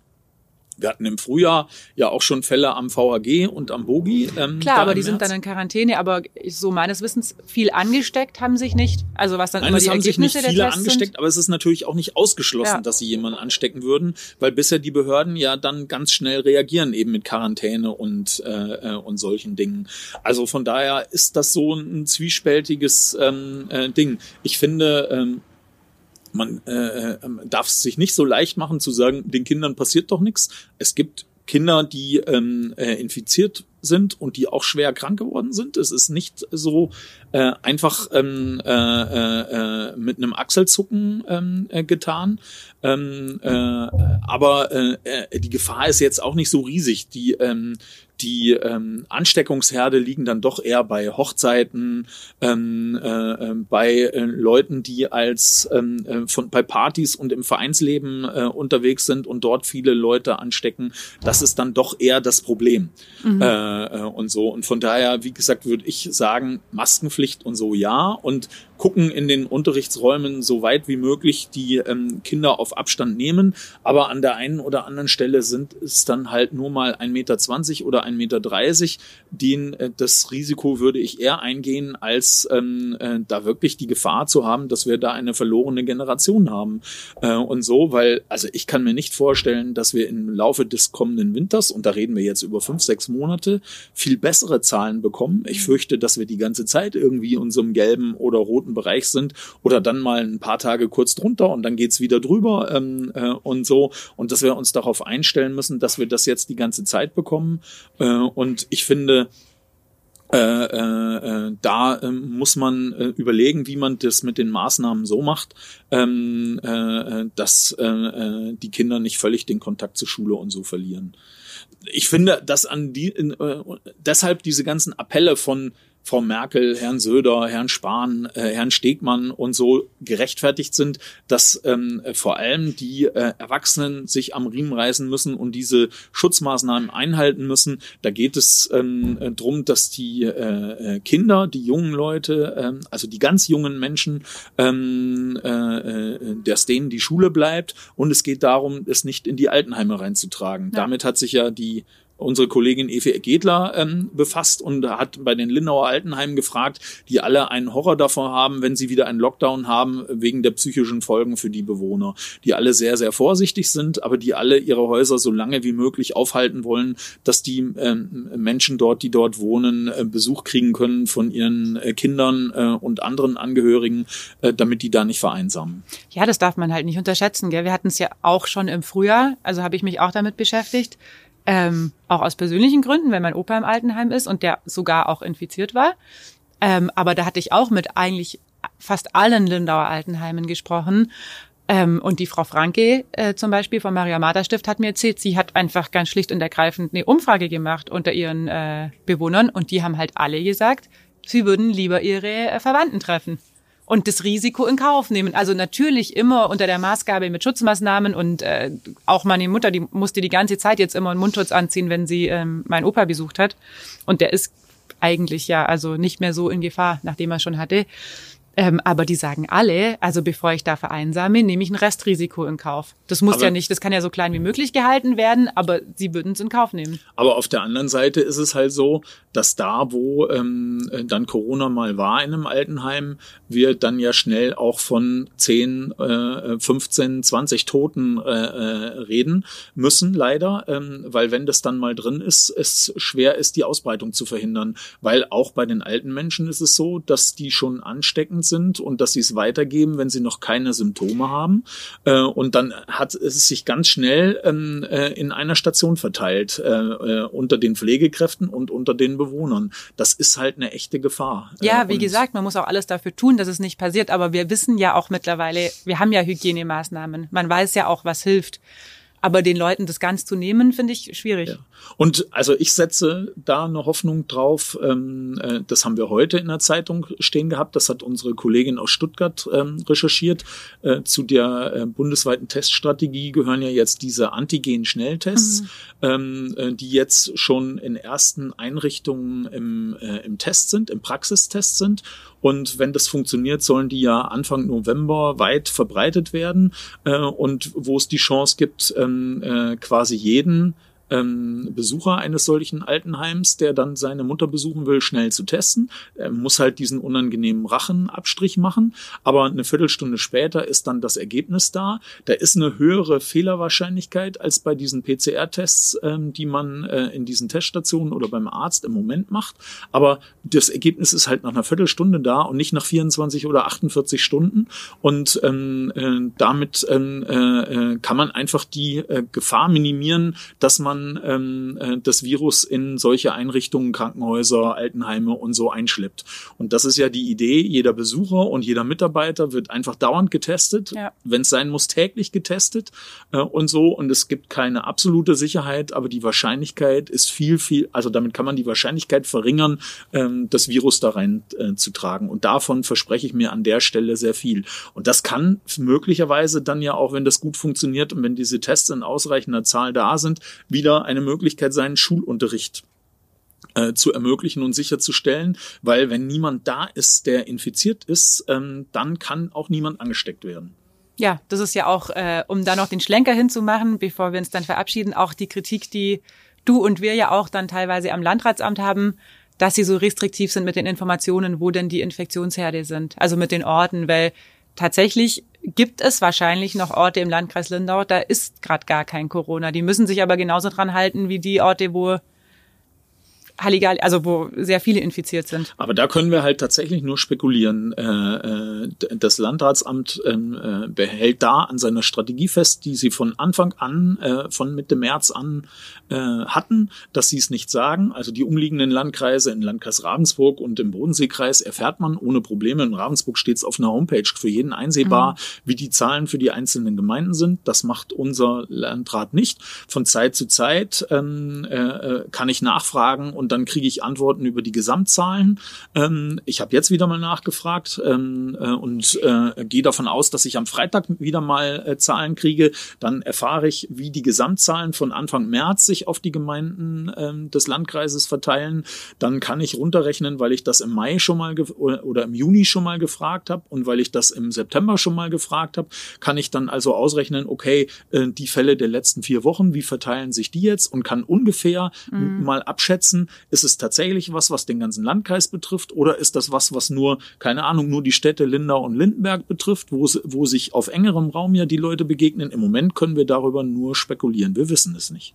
Speaker 3: Wir hatten im Frühjahr ja auch schon Fälle am VHG und am Bogi.
Speaker 2: Ähm, Klar, aber die März. sind dann in Quarantäne, aber so meines Wissens viel angesteckt haben sich nicht. Also was dann
Speaker 3: Nein,
Speaker 2: immer
Speaker 3: es
Speaker 2: die
Speaker 3: haben sich
Speaker 2: Ergebnisse
Speaker 3: nicht viele angesteckt, sind. aber es ist natürlich auch nicht ausgeschlossen, ja. dass sie jemanden anstecken würden, weil bisher die Behörden ja dann ganz schnell reagieren, eben mit Quarantäne und, äh, äh und solchen Dingen. Also von daher ist das so ein zwiespältiges ähm, äh, Ding. Ich finde, ähm, man äh, äh, darf es sich nicht so leicht machen zu sagen, den Kindern passiert doch nichts. Es gibt Kinder, die ähm, äh, infiziert sind und die auch schwer krank geworden sind. Es ist nicht so äh, einfach ähm, äh, äh, mit einem Achselzucken ähm, äh, getan. Ähm, äh, aber äh, äh, die Gefahr ist jetzt auch nicht so riesig. Die ähm, die ähm, Ansteckungsherde liegen dann doch eher bei Hochzeiten, ähm, äh, äh, bei äh, Leuten, die als ähm, äh, von bei Partys und im Vereinsleben äh, unterwegs sind und dort viele Leute anstecken. Das ist dann doch eher das Problem mhm. äh, äh, und so. Und von daher, wie gesagt, würde ich sagen, Maskenpflicht und so ja und gucken in den Unterrichtsräumen so weit wie möglich die ähm, Kinder auf Abstand nehmen. Aber an der einen oder anderen Stelle sind es dann halt nur mal 1,20 Meter oder 1,30 Meter. Den, äh, das Risiko würde ich eher eingehen, als ähm, äh, da wirklich die Gefahr zu haben, dass wir da eine verlorene Generation haben. Äh, und so, weil, also ich kann mir nicht vorstellen, dass wir im Laufe des kommenden Winters, und da reden wir jetzt über fünf, sechs Monate, viel bessere Zahlen bekommen. Ich fürchte, dass wir die ganze Zeit irgendwie unserem gelben oder roten Bereich sind oder dann mal ein paar Tage kurz drunter und dann geht's wieder drüber ähm, äh, und so. Und dass wir uns darauf einstellen müssen, dass wir das jetzt die ganze Zeit bekommen. Äh, und ich finde, äh, äh, da äh, muss man äh, überlegen, wie man das mit den Maßnahmen so macht, ähm, äh, dass äh, äh, die Kinder nicht völlig den Kontakt zur Schule und so verlieren. Ich finde, dass an die äh, deshalb diese ganzen Appelle von Frau Merkel, Herrn Söder, Herrn Spahn, äh, Herrn Stegmann und so gerechtfertigt sind, dass ähm, vor allem die äh, Erwachsenen sich am Riemen reißen müssen und diese Schutzmaßnahmen einhalten müssen. Da geht es ähm, äh, darum, dass die äh, äh, Kinder, die jungen Leute, äh, also die ganz jungen Menschen, ähm, äh, äh, dass denen die Schule bleibt und es geht darum, es nicht in die Altenheime reinzutragen. Ja. Damit hat sich ja die unsere Kollegin Efe Gedler ähm, befasst und hat bei den Lindauer Altenheimen gefragt, die alle einen Horror davor haben, wenn sie wieder einen Lockdown haben, wegen der psychischen Folgen für die Bewohner, die alle sehr, sehr vorsichtig sind, aber die alle ihre Häuser so lange wie möglich aufhalten wollen, dass die ähm, Menschen dort, die dort wohnen, äh, Besuch kriegen können von ihren äh, Kindern äh, und anderen Angehörigen, äh, damit die da nicht vereinsamen.
Speaker 2: Ja, das darf man halt nicht unterschätzen. Gell? Wir hatten es ja auch schon im Frühjahr, also habe ich mich auch damit beschäftigt ähm, auch aus persönlichen Gründen, wenn mein Opa im Altenheim ist und der sogar auch infiziert war. Ähm, aber da hatte ich auch mit eigentlich fast allen Lindauer Altenheimen gesprochen. Ähm, und die Frau Franke äh, zum Beispiel vom Maria Martha Stift hat mir erzählt, sie hat einfach ganz schlicht und ergreifend eine Umfrage gemacht unter ihren äh, Bewohnern und die haben halt alle gesagt, sie würden lieber ihre äh, Verwandten treffen und das Risiko in Kauf nehmen. Also natürlich immer unter der Maßgabe mit Schutzmaßnahmen und äh, auch meine Mutter, die musste die ganze Zeit jetzt immer einen Mundschutz anziehen, wenn sie ähm, meinen Opa besucht hat. Und der ist eigentlich ja also nicht mehr so in Gefahr, nachdem er schon hatte. Ähm, aber die sagen alle, also bevor ich da vereinsame, nehme ich ein Restrisiko in Kauf. Das muss aber, ja nicht, das kann ja so klein wie möglich gehalten werden, aber sie würden es in Kauf nehmen.
Speaker 3: Aber auf der anderen Seite ist es halt so, dass da, wo ähm, dann Corona mal war in einem Altenheim, wir dann ja schnell auch von 10, äh, 15, 20 Toten äh, äh, reden müssen, leider, ähm, weil wenn das dann mal drin ist, es schwer ist, die Ausbreitung zu verhindern. Weil auch bei den alten Menschen ist es so, dass die schon ansteckend sind und dass sie es weitergeben, wenn sie noch keine Symptome haben. Äh, und dann hat es sich ganz schnell ähm, äh, in einer Station verteilt, äh, äh, unter den Pflegekräften und unter den Bewohnern. Das ist halt eine echte Gefahr.
Speaker 2: Ja, äh, wie gesagt, man muss auch alles dafür tun, dass es nicht passiert. Aber wir wissen ja auch mittlerweile, wir haben ja Hygienemaßnahmen. Man weiß ja auch, was hilft. Aber den Leuten das ganz zu nehmen, finde ich schwierig. Ja.
Speaker 3: Und also ich setze da eine Hoffnung drauf. Ähm, äh, das haben wir heute in der Zeitung stehen gehabt. Das hat unsere Kollegin aus Stuttgart ähm, recherchiert. Äh, zu der äh, bundesweiten Teststrategie gehören ja jetzt diese Antigen-Schnelltests, mhm. ähm, äh, die jetzt schon in ersten Einrichtungen im, äh, im Test sind, im Praxistest sind. Und wenn das funktioniert, sollen die ja Anfang November weit verbreitet werden. Äh, und wo es die Chance gibt, ähm, äh, quasi jeden ähm, Besucher eines solchen Altenheims, der dann seine Mutter besuchen will, schnell zu testen. Er muss halt diesen unangenehmen Rachenabstrich machen, aber eine Viertelstunde später ist dann das Ergebnis da. Da ist eine höhere Fehlerwahrscheinlichkeit als bei diesen PCR-Tests, ähm, die man äh, in diesen Teststationen oder beim Arzt im Moment macht. Aber das Ergebnis ist halt nach einer Viertelstunde da und nicht nach 24 oder 48 Stunden. Und ähm, äh, damit ähm, äh, äh, kann man einfach die äh, Gefahr minimieren, dass man dann ähm, äh, das Virus in solche Einrichtungen, Krankenhäuser, Altenheime und so einschleppt. Und das ist ja die Idee, jeder Besucher und jeder Mitarbeiter wird einfach dauernd getestet, ja. wenn es sein muss, täglich getestet äh, und so. Und es gibt keine absolute Sicherheit, aber die Wahrscheinlichkeit ist viel, viel, also damit kann man die Wahrscheinlichkeit verringern, ähm, das Virus da rein äh, zu tragen. Und davon verspreche ich mir an der Stelle sehr viel. Und das kann möglicherweise dann ja auch, wenn das gut funktioniert und wenn diese Tests in ausreichender Zahl da sind, wieder eine Möglichkeit sein, Schulunterricht äh, zu ermöglichen und sicherzustellen, weil wenn niemand da ist, der infiziert ist, ähm, dann kann auch niemand angesteckt werden.
Speaker 2: Ja, das ist ja auch, äh, um da noch den Schlenker hinzumachen, bevor wir uns dann verabschieden, auch die Kritik, die du und wir ja auch dann teilweise am Landratsamt haben, dass sie so restriktiv sind mit den Informationen, wo denn die Infektionsherde sind, also mit den Orten, weil tatsächlich gibt es wahrscheinlich noch Orte im Landkreis Lindau, da ist gerade gar kein Corona. Die müssen sich aber genauso dran halten wie die Orte, wo Halligalli, also wo sehr viele infiziert sind.
Speaker 3: Aber da können wir halt tatsächlich nur spekulieren. Äh, äh, das Landratsamt ähm, äh, behält da an seiner Strategie fest, die sie von Anfang an, von Mitte März an hatten, dass sie es nicht sagen. Also die umliegenden Landkreise in Landkreis Ravensburg und im Bodenseekreis erfährt man ohne Probleme. In Ravensburg steht es auf einer Homepage für jeden einsehbar, mhm. wie die Zahlen für die einzelnen Gemeinden sind. Das macht unser Landrat nicht. Von Zeit zu Zeit ähm, kann ich nachfragen und und dann kriege ich Antworten über die Gesamtzahlen. Ähm, ich habe jetzt wieder mal nachgefragt ähm, äh, und äh, gehe davon aus, dass ich am Freitag wieder mal äh, Zahlen kriege. Dann erfahre ich, wie die Gesamtzahlen von Anfang März sich auf die Gemeinden ähm, des Landkreises verteilen. Dann kann ich runterrechnen, weil ich das im Mai schon mal oder im Juni schon mal gefragt habe und weil ich das im September schon mal gefragt habe, kann ich dann also ausrechnen, okay, äh, die Fälle der letzten vier Wochen, wie verteilen sich die jetzt und kann ungefähr mhm. mal abschätzen, ist es tatsächlich was, was den ganzen Landkreis betrifft oder ist das was, was nur, keine Ahnung, nur die Städte Lindau und Lindenberg betrifft, wo, wo sich auf engerem Raum ja die Leute begegnen? Im Moment können wir darüber nur spekulieren. Wir wissen es nicht.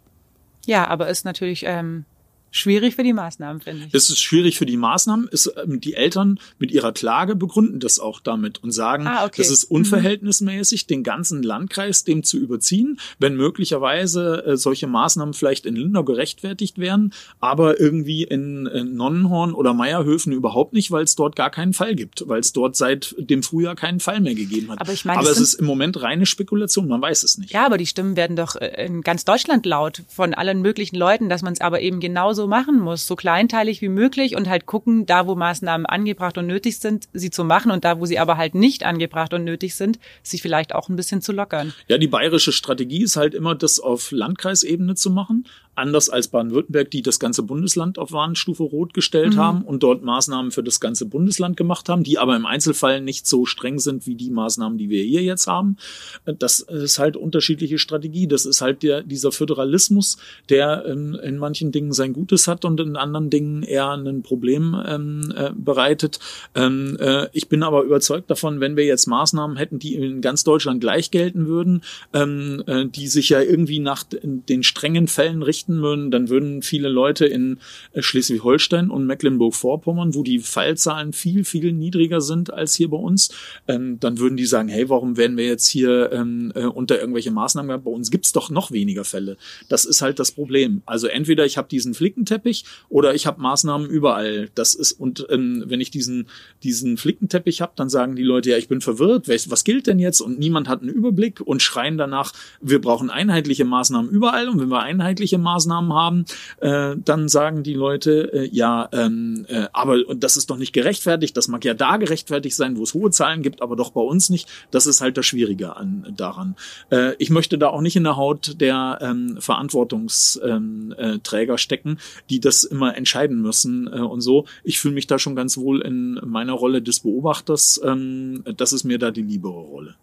Speaker 2: Ja, aber ist natürlich ähm, schwierig für die Maßnahmen, finde ich.
Speaker 3: Es ist schwierig für die Maßnahmen. Es, ähm, die Eltern mit ihrer Klage begründen das auch damit und sagen, ah, okay. das ist mhm. unverhältnismäßig, mhm. den ganzen Landkreis dem zu überziehen, wenn möglicherweise äh, solche Maßnahmen vielleicht in Lindau gerechtfertigt werden, aber irgendwie in, in Nonnenhorn oder Meierhöfen überhaupt nicht, weil es dort gar keinen Fall gibt, weil es dort seit dem Frühjahr keinen Fall mehr gegeben hat.
Speaker 2: Aber, ich meine,
Speaker 3: aber es ist im Moment reine Spekulation, man weiß es nicht.
Speaker 2: Ja, aber die Stimmen werden doch äh, in ganz Deutschland laut von allen möglichen Leuten, dass man es aber eben genauso so machen muss, so kleinteilig wie möglich und halt gucken, da wo Maßnahmen angebracht und nötig sind, sie zu machen und da wo sie aber halt nicht angebracht und nötig sind, sich vielleicht auch ein bisschen zu lockern.
Speaker 3: Ja, die bayerische Strategie ist halt immer, das auf Landkreisebene zu machen anders als Baden-Württemberg, die das ganze Bundesland auf Warnstufe Rot gestellt mhm. haben und dort Maßnahmen für das ganze Bundesland gemacht haben, die aber im Einzelfall nicht so streng sind wie die Maßnahmen, die wir hier jetzt haben. Das ist halt unterschiedliche Strategie. Das ist halt der, dieser Föderalismus, der in, in manchen Dingen sein Gutes hat und in anderen Dingen eher ein Problem ähm, äh, bereitet. Ähm, äh, ich bin aber überzeugt davon, wenn wir jetzt Maßnahmen hätten, die in ganz Deutschland gleich gelten würden, ähm, äh, die sich ja irgendwie nach den strengen Fällen richten, richten würden, dann würden viele Leute in äh, Schleswig-Holstein und Mecklenburg-Vorpommern, wo die Fallzahlen viel, viel niedriger sind als hier bei uns, ähm, dann würden die sagen, hey, warum werden wir jetzt hier ähm, äh, unter irgendwelche Maßnahmen gehabt? Bei uns gibt's doch noch weniger Fälle. Das ist halt das Problem. Also entweder ich habe diesen Flickenteppich oder ich habe Maßnahmen überall. Das ist, und ähm, wenn ich diesen, diesen Flickenteppich habe, dann sagen die Leute, ja, ich bin verwirrt, was gilt denn jetzt? Und niemand hat einen Überblick und schreien danach, wir brauchen einheitliche Maßnahmen überall. Und wenn wir einheitliche Maßnahmen Maßnahmen haben, äh, dann sagen die Leute, äh, ja, ähm, äh, aber das ist doch nicht gerechtfertigt, das mag ja da gerechtfertigt sein, wo es hohe Zahlen gibt, aber doch bei uns nicht. Das ist halt das Schwierige an, daran. Äh, ich möchte da auch nicht in der Haut der ähm, Verantwortungsträger ähm, äh, stecken, die das immer entscheiden müssen äh, und so. Ich fühle mich da schon ganz wohl in meiner Rolle des Beobachters. Ähm, das ist mir da die liebere Rolle.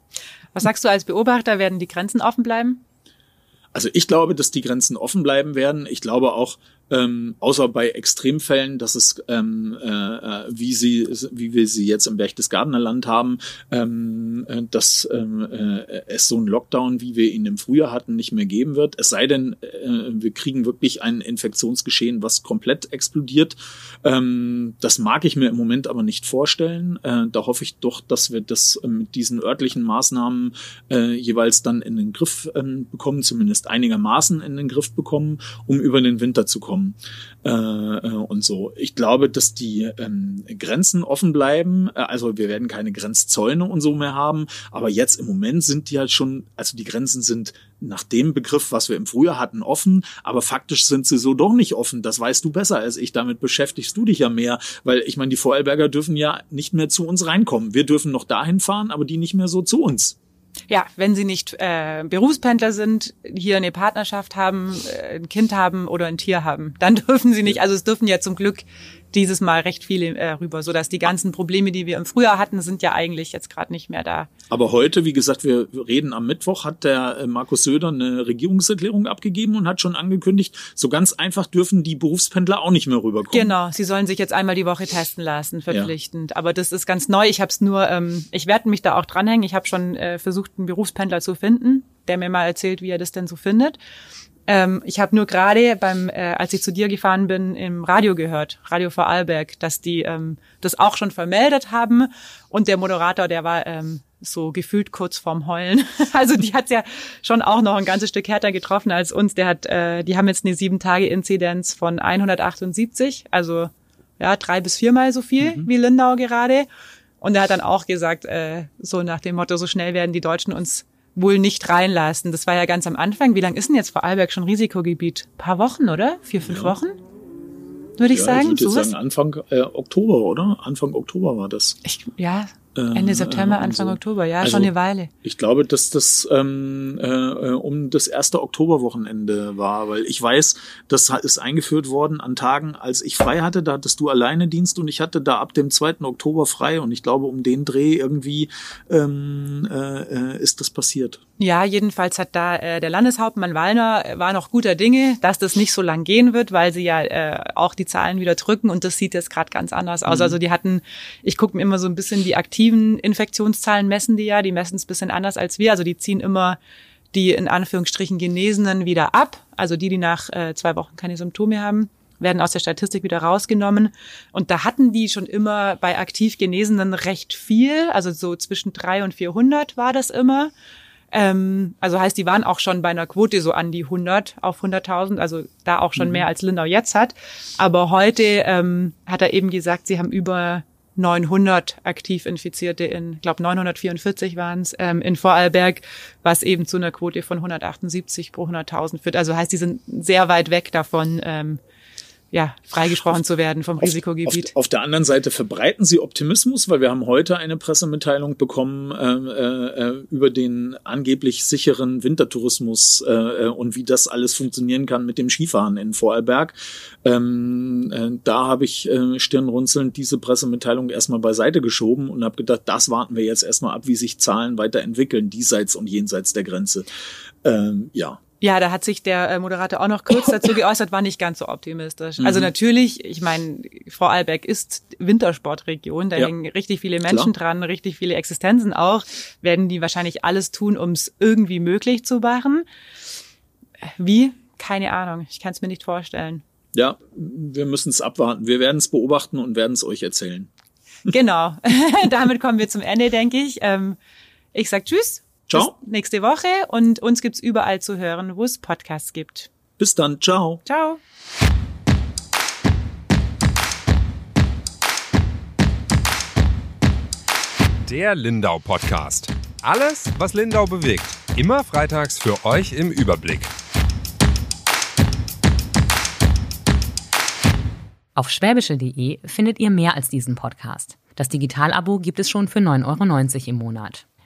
Speaker 2: Was sagst du als Beobachter? Werden die Grenzen offen bleiben?
Speaker 3: Also ich glaube, dass die Grenzen offen bleiben werden. Ich glaube auch, ähm, außer bei Extremfällen, dass es, ähm, äh, wie sie, wie wir sie jetzt im Berchtesgadener Land haben, ähm, äh, dass ähm, äh, es so einen Lockdown, wie wir ihn im Frühjahr hatten, nicht mehr geben wird. Es sei denn, äh, wir kriegen wirklich ein Infektionsgeschehen, was komplett explodiert. Ähm, das mag ich mir im Moment aber nicht vorstellen. Äh, da hoffe ich doch, dass wir das äh, mit diesen örtlichen Maßnahmen äh, jeweils dann in den Griff äh, bekommen, zumindest einigermaßen in den Griff bekommen, um über den Winter zu kommen äh, äh, und so. Ich glaube, dass die ähm, Grenzen offen bleiben. Äh, also wir werden keine Grenzzäune und so mehr haben. Aber jetzt im Moment sind die halt schon, also die Grenzen sind nach dem Begriff, was wir im Frühjahr hatten, offen, aber faktisch sind sie so doch nicht offen. Das weißt du besser als ich. Damit beschäftigst du dich ja mehr, weil ich meine, die Vorarlberger dürfen ja nicht mehr zu uns reinkommen. Wir dürfen noch dahin fahren, aber die nicht mehr so zu uns.
Speaker 2: Ja, wenn sie nicht äh, Berufspendler sind, hier eine Partnerschaft haben, äh, ein Kind haben oder ein Tier haben, dann dürfen sie nicht. Also es dürfen ja zum Glück dieses Mal recht viele äh, rüber, so dass die ganzen Probleme, die wir im Frühjahr hatten, sind ja eigentlich jetzt gerade nicht mehr da.
Speaker 3: Aber heute, wie gesagt, wir reden am Mittwoch, hat der äh, Markus Söder eine Regierungserklärung abgegeben und hat schon angekündigt, so ganz einfach dürfen die Berufspendler auch nicht mehr rüberkommen.
Speaker 2: Genau, sie sollen sich jetzt einmal die Woche testen lassen, verpflichtend. Ja. Aber das ist ganz neu. Ich habe es nur, ähm, ich werde mich da auch dranhängen. Ich habe schon äh, versucht, einen Berufspendler zu finden, der mir mal erzählt, wie er das denn so findet. Ähm, ich habe nur gerade beim, äh, als ich zu dir gefahren bin, im Radio gehört, Radio Vorarlberg, dass die ähm, das auch schon vermeldet haben. Und der Moderator, der war ähm, so gefühlt kurz vorm Heulen. Also die hat's ja schon auch noch ein ganzes Stück härter getroffen als uns. Der hat, äh, die haben jetzt eine sieben Tage Inzidenz von 178, also ja drei bis viermal so viel mhm. wie Lindau gerade. Und er hat dann auch gesagt, äh, so nach dem Motto, so schnell werden die Deutschen uns wohl nicht reinlassen. Das war ja ganz am Anfang. Wie lange ist denn jetzt Vorarlberg schon Risikogebiet? Ein paar Wochen, oder? Vier, fünf ja. Wochen? Würde ich ja, sagen.
Speaker 3: Ich würde jetzt sagen Anfang äh, Oktober, oder? Anfang Oktober war das.
Speaker 2: Ich, ja, Ende September, äh, Anfang so. Oktober, ja, also, schon eine Weile.
Speaker 3: Ich glaube, dass das ähm, äh, äh, um das erste Oktoberwochenende war, weil ich weiß, das ist eingeführt worden an Tagen, als ich frei hatte, da hattest du alleine Dienst und ich hatte da ab dem 2. Oktober frei und ich glaube, um den Dreh irgendwie ähm, äh, äh, ist das passiert.
Speaker 2: Ja, jedenfalls hat da äh, der Landeshauptmann Wallner äh, war noch guter Dinge, dass das nicht so lang gehen wird, weil sie ja äh, auch die Zahlen wieder drücken und das sieht jetzt gerade ganz anders aus. Mhm. Also die hatten, ich gucke mir immer so ein bisschen die aktiven aktiven Infektionszahlen messen die ja, die messen es bisschen anders als wir. Also die ziehen immer die in Anführungsstrichen Genesenen wieder ab. Also die, die nach äh, zwei Wochen keine Symptome haben, werden aus der Statistik wieder rausgenommen. Und da hatten die schon immer bei aktiv Genesenen recht viel. Also so zwischen drei und 400 war das immer. Ähm, also heißt, die waren auch schon bei einer Quote so an die 100 auf 100.000, also da auch schon mhm. mehr als Lindau jetzt hat. Aber heute ähm, hat er eben gesagt, sie haben über 900 aktiv Infizierte in, glaube 944 waren es, ähm, in Vorarlberg, was eben zu einer Quote von 178 pro 100.000 führt. Also heißt, die sind sehr weit weg davon, ähm, ja, freigesprochen auf, zu werden vom Risikogebiet.
Speaker 3: Auf, auf, der anderen Seite verbreiten sie Optimismus, weil wir haben heute eine Pressemitteilung bekommen äh, äh, über den angeblich sicheren Wintertourismus äh, äh, und wie das alles funktionieren kann mit dem Skifahren in Vorarlberg. Ähm, äh, da habe ich äh, stirnrunzelnd diese Pressemitteilung erstmal beiseite geschoben und habe gedacht, das warten wir jetzt erstmal ab, wie sich Zahlen weiterentwickeln, diesseits und jenseits der Grenze. Ähm, ja,
Speaker 2: ja, da hat sich der äh, Moderator auch noch kurz dazu geäußert, war nicht ganz so optimistisch. Mhm. Also natürlich, ich meine, Vorarlberg ist Wintersportregion, da ja. hängen richtig viele Menschen Klar. dran, richtig viele Existenzen auch, werden die wahrscheinlich alles tun, um es irgendwie möglich zu machen. Wie? Keine Ahnung, ich kann es mir nicht vorstellen.
Speaker 3: Ja, wir müssen es abwarten. Wir werden es beobachten und werden es euch erzählen.
Speaker 2: Genau, damit kommen wir zum Ende, denke ich. Ähm, ich sag Tschüss
Speaker 3: Ciao.
Speaker 2: Bis nächste Woche und uns gibt's überall zu hören, wo es Podcasts gibt.
Speaker 3: Bis dann. Ciao.
Speaker 2: Ciao.
Speaker 1: Der Lindau Podcast. Alles, was Lindau bewegt. Immer freitags für euch im Überblick.
Speaker 4: Auf schwäbische.de findet ihr mehr als diesen Podcast. Das Digitalabo gibt es schon für 9,90 Euro im Monat.